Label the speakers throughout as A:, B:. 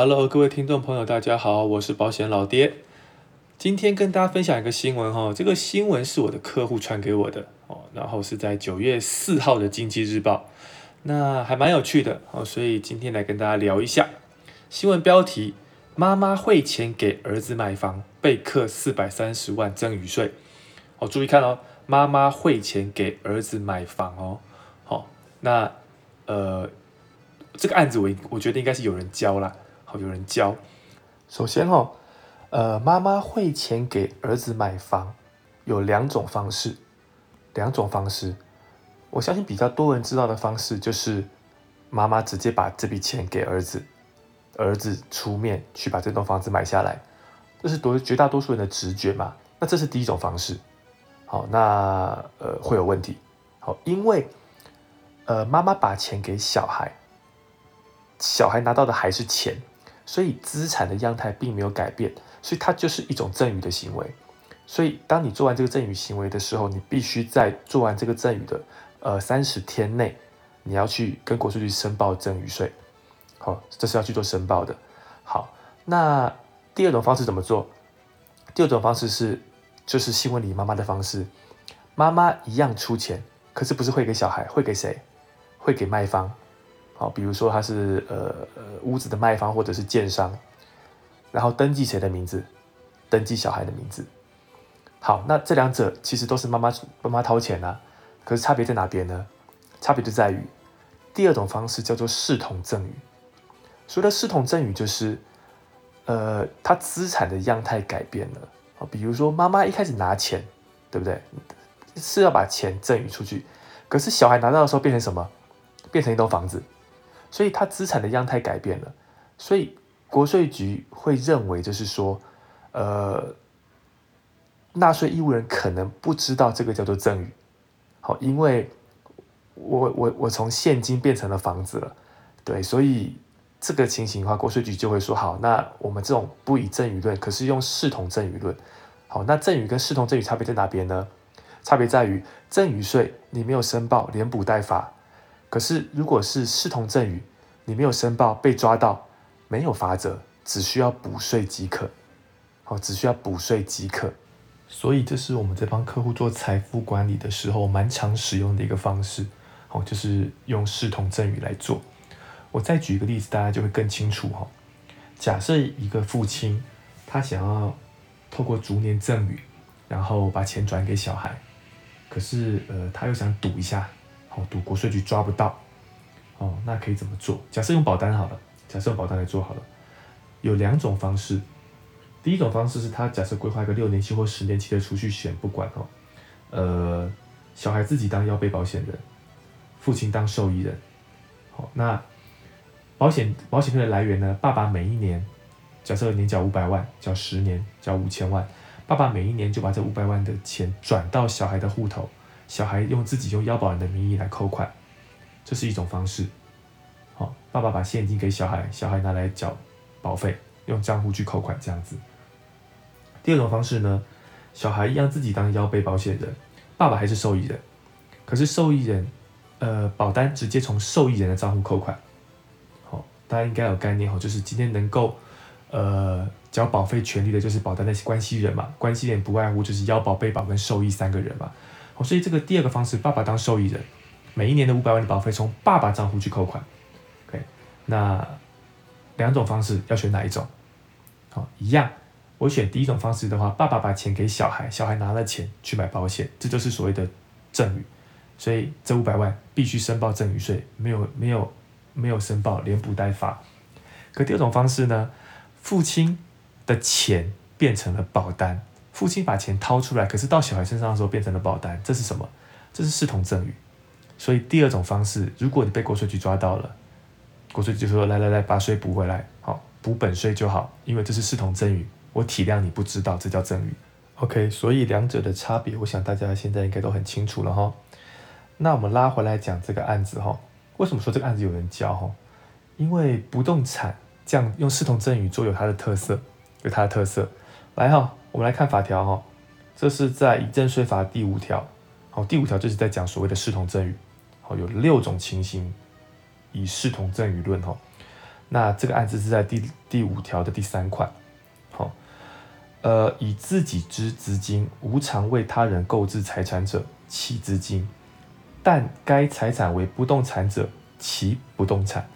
A: Hello，各位听众朋友，大家好，我是保险老爹。今天跟大家分享一个新闻哈，这个新闻是我的客户传给我的哦，然后是在九月四号的《经济日报》，那还蛮有趣的哦，所以今天来跟大家聊一下新闻标题：妈妈汇钱给儿子买房，被课四百三十万赠与税。哦，注意看哦，妈妈汇钱给儿子买房哦，好，那呃，这个案子我我觉得应该是有人教啦。好，有人教。首先哦，呃，妈妈汇钱给儿子买房，有两种方式，两种方式。我相信比较多人知道的方式就是妈妈直接把这笔钱给儿子，儿子出面去把这栋房子买下来，这是多绝大多数人的直觉嘛？那这是第一种方式。好，那呃会有问题。好，因为呃妈妈把钱给小孩，小孩拿到的还是钱。所以资产的样态并没有改变，所以它就是一种赠与的行为。所以当你做完这个赠与行为的时候，你必须在做完这个赠与的呃三十天内，你要去跟国税局申报赠与税。好，这是要去做申报的。好，那第二种方式怎么做？第二种方式是就是新闻里妈妈的方式，妈妈一样出钱，可是不是汇给小孩，汇给谁？汇给卖方。好，比如说他是呃呃屋子的卖方或者是建商，然后登记谁的名字？登记小孩的名字。好，那这两者其实都是妈妈妈妈掏钱啊，可是差别在哪边呢？差别就在于第二种方式叫做视同赠与。所谓的视同赠与就是，呃，他资产的样态改变了啊，比如说妈妈一开始拿钱，对不对？是要把钱赠与出去，可是小孩拿到的时候变成什么？变成一栋房子。所以他资产的样态改变了，所以国税局会认为就是说，呃，纳税义务人可能不知道这个叫做赠与，好，因为我我我从现金变成了房子了，对，所以这个情形的话，国税局就会说好，那我们这种不以赠与论，可是用视同赠与论，好，那赠与跟视同赠与差别在哪边呢？差别在于赠与税你没有申报，连补带罚。可是，如果是视同赠与，你没有申报被抓到，没有罚则，只需要补税即可。好，只需要补税即可。所以，这是我们在帮客户做财富管理的时候蛮常使用的一个方式。好，就是用视同赠与来做。我再举一个例子，大家就会更清楚哈。假设一个父亲，他想要透过逐年赠与，然后把钱转给小孩，可是呃，他又想赌一下。赌国税局抓不到，哦，那可以怎么做？假设用保单好了，假设用保单来做好了，有两种方式。第一种方式是他假设规划一个六年期或十年期的储蓄险，不管哦，呃，小孩自己当要被保险人，父亲当受益人。好，那保险保险费的来源呢？爸爸每一年假设年缴五百万，缴十年缴五千万，爸爸每一年就把这五百万的钱转到小孩的户头。小孩用自己用腰保人的名义来扣款，这是一种方式。好，爸爸把现金给小孩，小孩拿来缴保费，用账户去扣款这样子。第二种方式呢，小孩一样自己当腰背保险人，爸爸还是受益人，可是受益人，呃，保单直接从受益人的账户扣款。好，大家应该有概念哈，就是今天能够呃缴保费权利的，就是保单的关系人嘛，关系人不外乎就是腰保、被保跟受益三个人嘛。所以这个第二个方式，爸爸当受益人，每一年的五百万的保费从爸爸账户去扣款。OK，那两种方式要选哪一种？好，一样，我选第一种方式的话，爸爸把钱给小孩，小孩拿了钱去买保险，这就是所谓的赠与。所以这五百万必须申报赠与税，没有没有没有申报，连补带罚。可第二种方式呢，父亲的钱变成了保单。父亲把钱掏出来，可是到小孩身上的时候变成了保单，这是什么？这是视同赠与。所以第二种方式，如果你被国税局抓到了，国税局就说：“来来来，把税补回来，好补本税就好，因为这是视同赠与。我体谅你不知道，这叫赠与。” OK，所以两者的差别，我想大家现在应该都很清楚了哈。那我们拉回来讲这个案子哈，为什么说这个案子有人教哈？因为不动产这样用视同赠与做有它的特色，有它的特色。来哈。我们来看法条哈，这是在《遗赠税法》第五条。好，第五条就是在讲所谓的视同赠与。好，有六种情形以视同赠与论哈。那这个案子是在第第五条的第三款，好，呃，以自己之资金无偿为他人购置财产者，其资金；但该财产为不动产者，其不动产。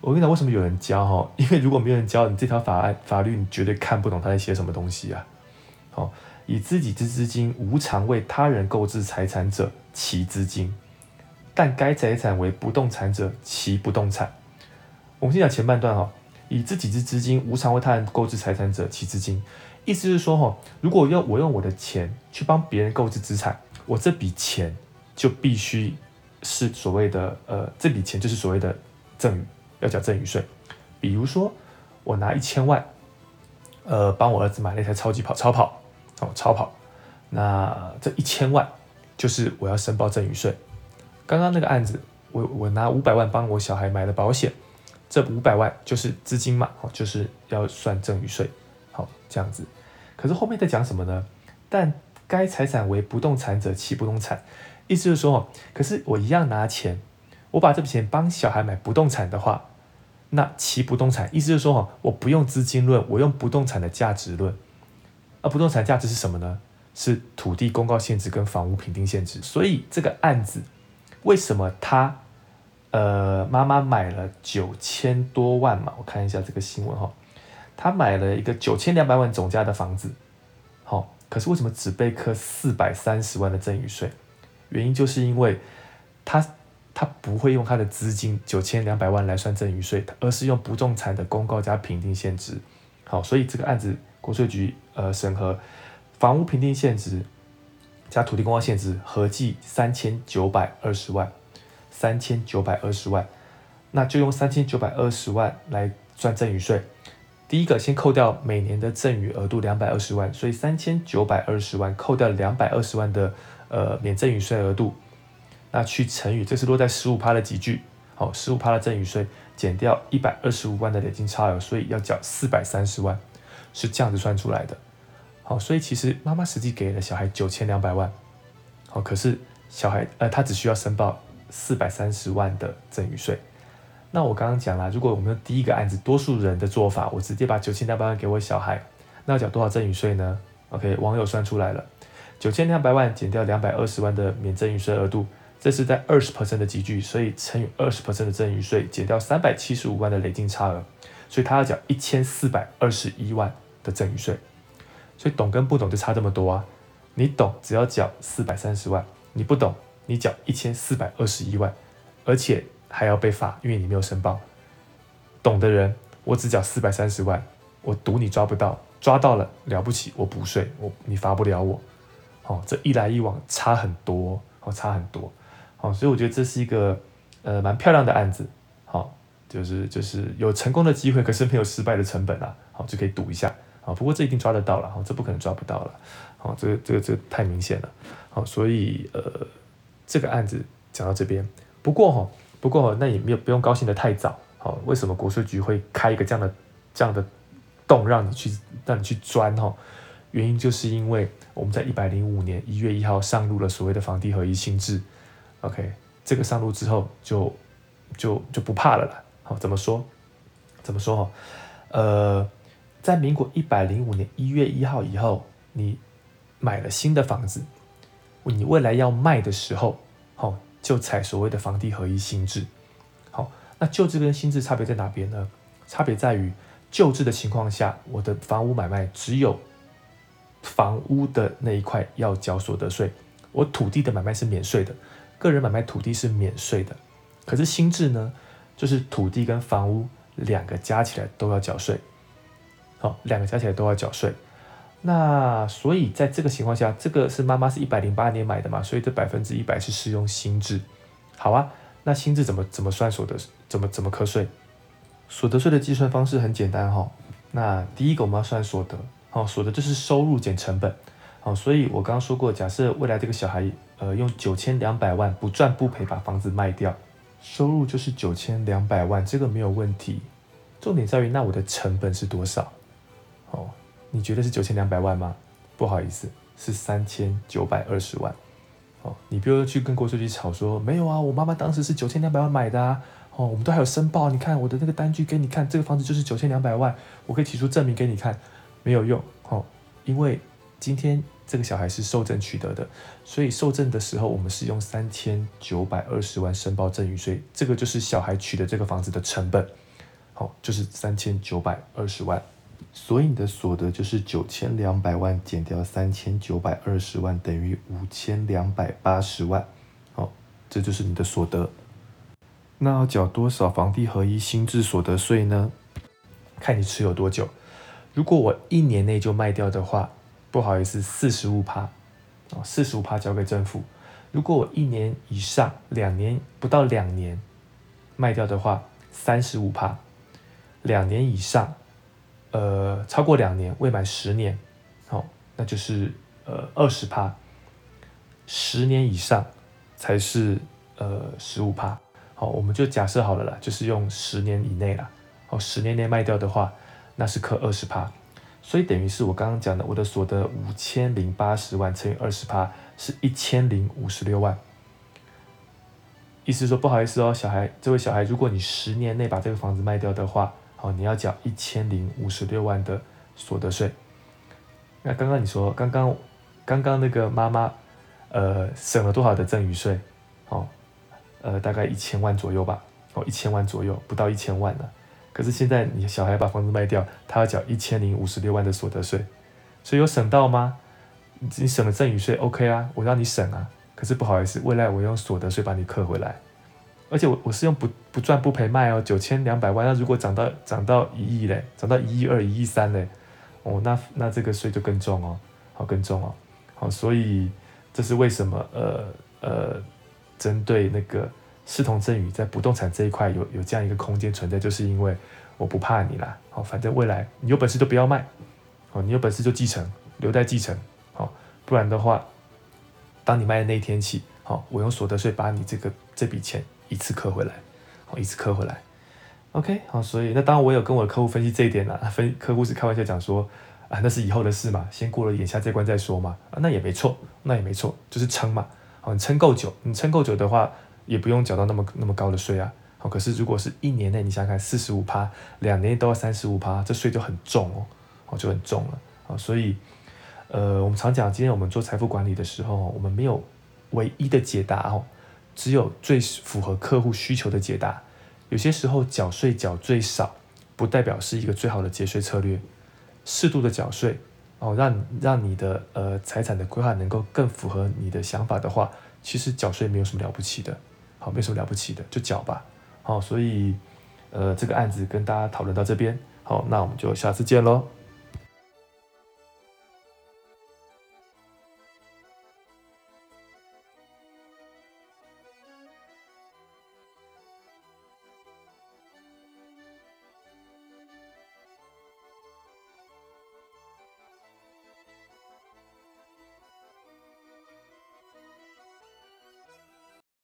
A: 我跟你讲，为什么有人教哈？因为如果没有人教你这条法案法律，你绝对看不懂他在写什么东西啊。好，以自己之资金无偿为他人购置财产者，其资金；但该财产为不动产者，其不动产。我们先讲前半段哈，以自己之资金无偿为他人购置财产者，其资金。意思是说哈，如果用我用我的钱去帮别人购置资产，我这笔钱就必须是所谓的呃，这笔钱就是所谓的赠与。要缴赠与税，比如说我拿一千万，呃，帮我儿子买了一台超级跑超跑，哦，超跑，那这一千万就是我要申报赠与税。刚刚那个案子，我我拿五百万帮我小孩买了保险，这五百万就是资金嘛，哦，就是要算赠与税，好，这样子。可是后面在讲什么呢？但该财产为不动产者，其不动产，意思是说，可是我一样拿钱，我把这笔钱帮小孩买不动产的话。那其不动产，意思就是说哈，我不用资金论，我用不动产的价值论。而不动产价值是什么呢？是土地公告限制跟房屋评定限制。所以这个案子，为什么他呃妈妈买了九千多万嘛？我看一下这个新闻哈，他买了一个九千两百万总价的房子，好，可是为什么只被课四百三十万的赠与税？原因就是因为他。他不会用他的资金九千两百万来算赠与税，而是用不动产的公告加评定限值。好，所以这个案子国税局呃审核房屋评定限值加土地公告限值合计三千九百二十万，三千九百二十万，那就用三千九百二十万来算赠与税。第一个先扣掉每年的赠与额度两百二十万，所以三千九百二十万扣掉两百二十万的呃免赠与税额度。那去乘以，这是落在十五趴的集聚，好，十五趴的赠与税减掉一百二十五万的累进差额，所以要缴四百三十万，是这样子算出来的。好，所以其实妈妈实际给了小孩九千两百万，好，可是小孩呃他只需要申报四百三十万的赠与税。那我刚刚讲了，如果我们第一个案子多数人的做法，我直接把九千两百万给我小孩，那要缴多少赠与税呢？OK，网友算出来了，九千两百万减掉两百二十万的免赠与税额度。这是在二十 percent 的集聚，所以乘以二十 percent 的赠与税，减掉三百七十五万的累进差额，所以他要缴一千四百二十一万的赠与税。所以懂跟不懂就差这么多啊！你懂只要缴四百三十万，你不懂你缴一千四百二十一万，而且还要被罚，因为你没有申报。懂的人，我只缴四百三十万，我赌你抓不到，抓到了了不起，我补税，我你罚不了我。哦，这一来一往差很多，哦，差很多。好，所以我觉得这是一个呃蛮漂亮的案子，好，就是就是有成功的机会，可是没有失败的成本啊，好就可以赌一下，好，不过这一定抓得到了，好，这不可能抓不到了，好，这个这个这个太明显了，好，所以呃这个案子讲到这边，不过哈，不过那也没有不用高兴的太早，好，为什么国税局会开一个这样的这样的洞让你去让你去钻哈？原因就是因为我们在一百零五年一月一号上路了所谓的房地合一新制。OK，这个上路之后就就就不怕了啦。好，怎么说？怎么说哈？呃，在民国一百零五年一月一号以后，你买了新的房子，你未来要卖的时候，好，就采所谓的房地合一新制。好，那旧制跟新制差别在哪边呢？差别在于旧制的情况下，我的房屋买卖只有房屋的那一块要缴所得税，我土地的买卖是免税的。个人买卖土地是免税的，可是新制呢，就是土地跟房屋两个加起来都要缴税，好，两个加起来都要缴税。那所以在这个情况下，这个是妈妈是一百零八年买的嘛，所以这百分之一百是适用新制。好啊，那新制怎么怎么算所得，怎么怎么课税？所得税的计算方式很简单哈。那第一个我们要算所得，好，所得就是收入减成本，好，所以我刚刚说过，假设未来这个小孩。呃，用九千两百万不赚不赔把房子卖掉，收入就是九千两百万，这个没有问题。重点在于，那我的成本是多少？哦，你觉得是九千两百万吗？不好意思，是三千九百二十万。哦，你不要去跟国税局吵说没有啊，我妈妈当时是九千两百万买的啊。哦，哦，我们都还有申报，你看我的那个单据给你看，这个房子就是九千两百万，我可以提出证明给你看，没有用，哦，因为今天这个小孩是受赠取得的，所以受赠的时候我们是用三千九百二十万申报赠与税，这个就是小孩取得这个房子的成本，好，就是三千九百二十万。所以你的所得就是九千两百万减掉三千九百二十万，等于五千两百八十万。好，这就是你的所得。那要缴多少房地合一新制所得税呢？看你持有多久。如果我一年内就卖掉的话，不好意思，四十五趴，哦，四十五趴交给政府。如果我一年以上，两年不到两年卖掉的话，三十五趴，两年以上。呃，超过两年未满十年，好，那就是呃二十趴，十年以上才是呃十五趴，好，我们就假设好了啦，就是用十年以内啦，哦，十年内卖掉的话，那是扣二十趴，所以等于是我刚刚讲的，我的所得五千零八十万乘以二十趴是一千零五十六万，意思说不好意思哦，小孩，这位小孩，如果你十年内把这个房子卖掉的话。哦，你要缴一千零五十六万的所得税。那刚刚你说，刚刚刚刚那个妈妈，呃，省了多少的赠与税？哦，呃，大概一千万左右吧。哦，一千万左右，不到一千万了。可是现在你小孩把房子卖掉，他要缴一千零五十六万的所得税，所以有省到吗？你省了赠与税，OK 啊，我让你省啊。可是不好意思，未来我用所得税把你扣回来。而且我我是用不不赚不赔卖哦，九千两百万，那如果涨到涨到一亿嘞，涨到一亿二、一亿三嘞，哦，那那这个税就更重哦，好更重哦，好，所以这是为什么呃呃，针对那个视同赠与在不动产这一块有有这样一个空间存在，就是因为我不怕你啦，好，反正未来你有本事就不要卖，哦，你有本事就继承，留待继承，好，不然的话，当你卖的那一天起，好，我用所得税把你这个这笔钱。一次扣回来，好，一次扣回来，OK，好，所以那当然我有跟我的客户分析这一点啦，分客户是开玩笑讲说，啊，那是以后的事嘛，先过了眼下这关再说嘛，啊，那也没错，那也没错，就是撑嘛，好，你撑够久，你撑够久的话，也不用缴到那么那么高的税啊，好，可是如果是一年内，你想想看，四十五趴，两年都要三十五趴，这税就很重哦，哦，就很重了，好，所以，呃，我们常讲，今天我们做财富管理的时候，我们没有唯一的解答哦。只有最符合客户需求的解答。有些时候缴税缴最少，不代表是一个最好的节税策略。适度的缴税，哦，让让你的呃财产的规划能够更符合你的想法的话，其实缴税没有什么了不起的，好，没什么了不起的，就缴吧。好，所以呃这个案子跟大家讨论到这边，好，那我们就下次见喽。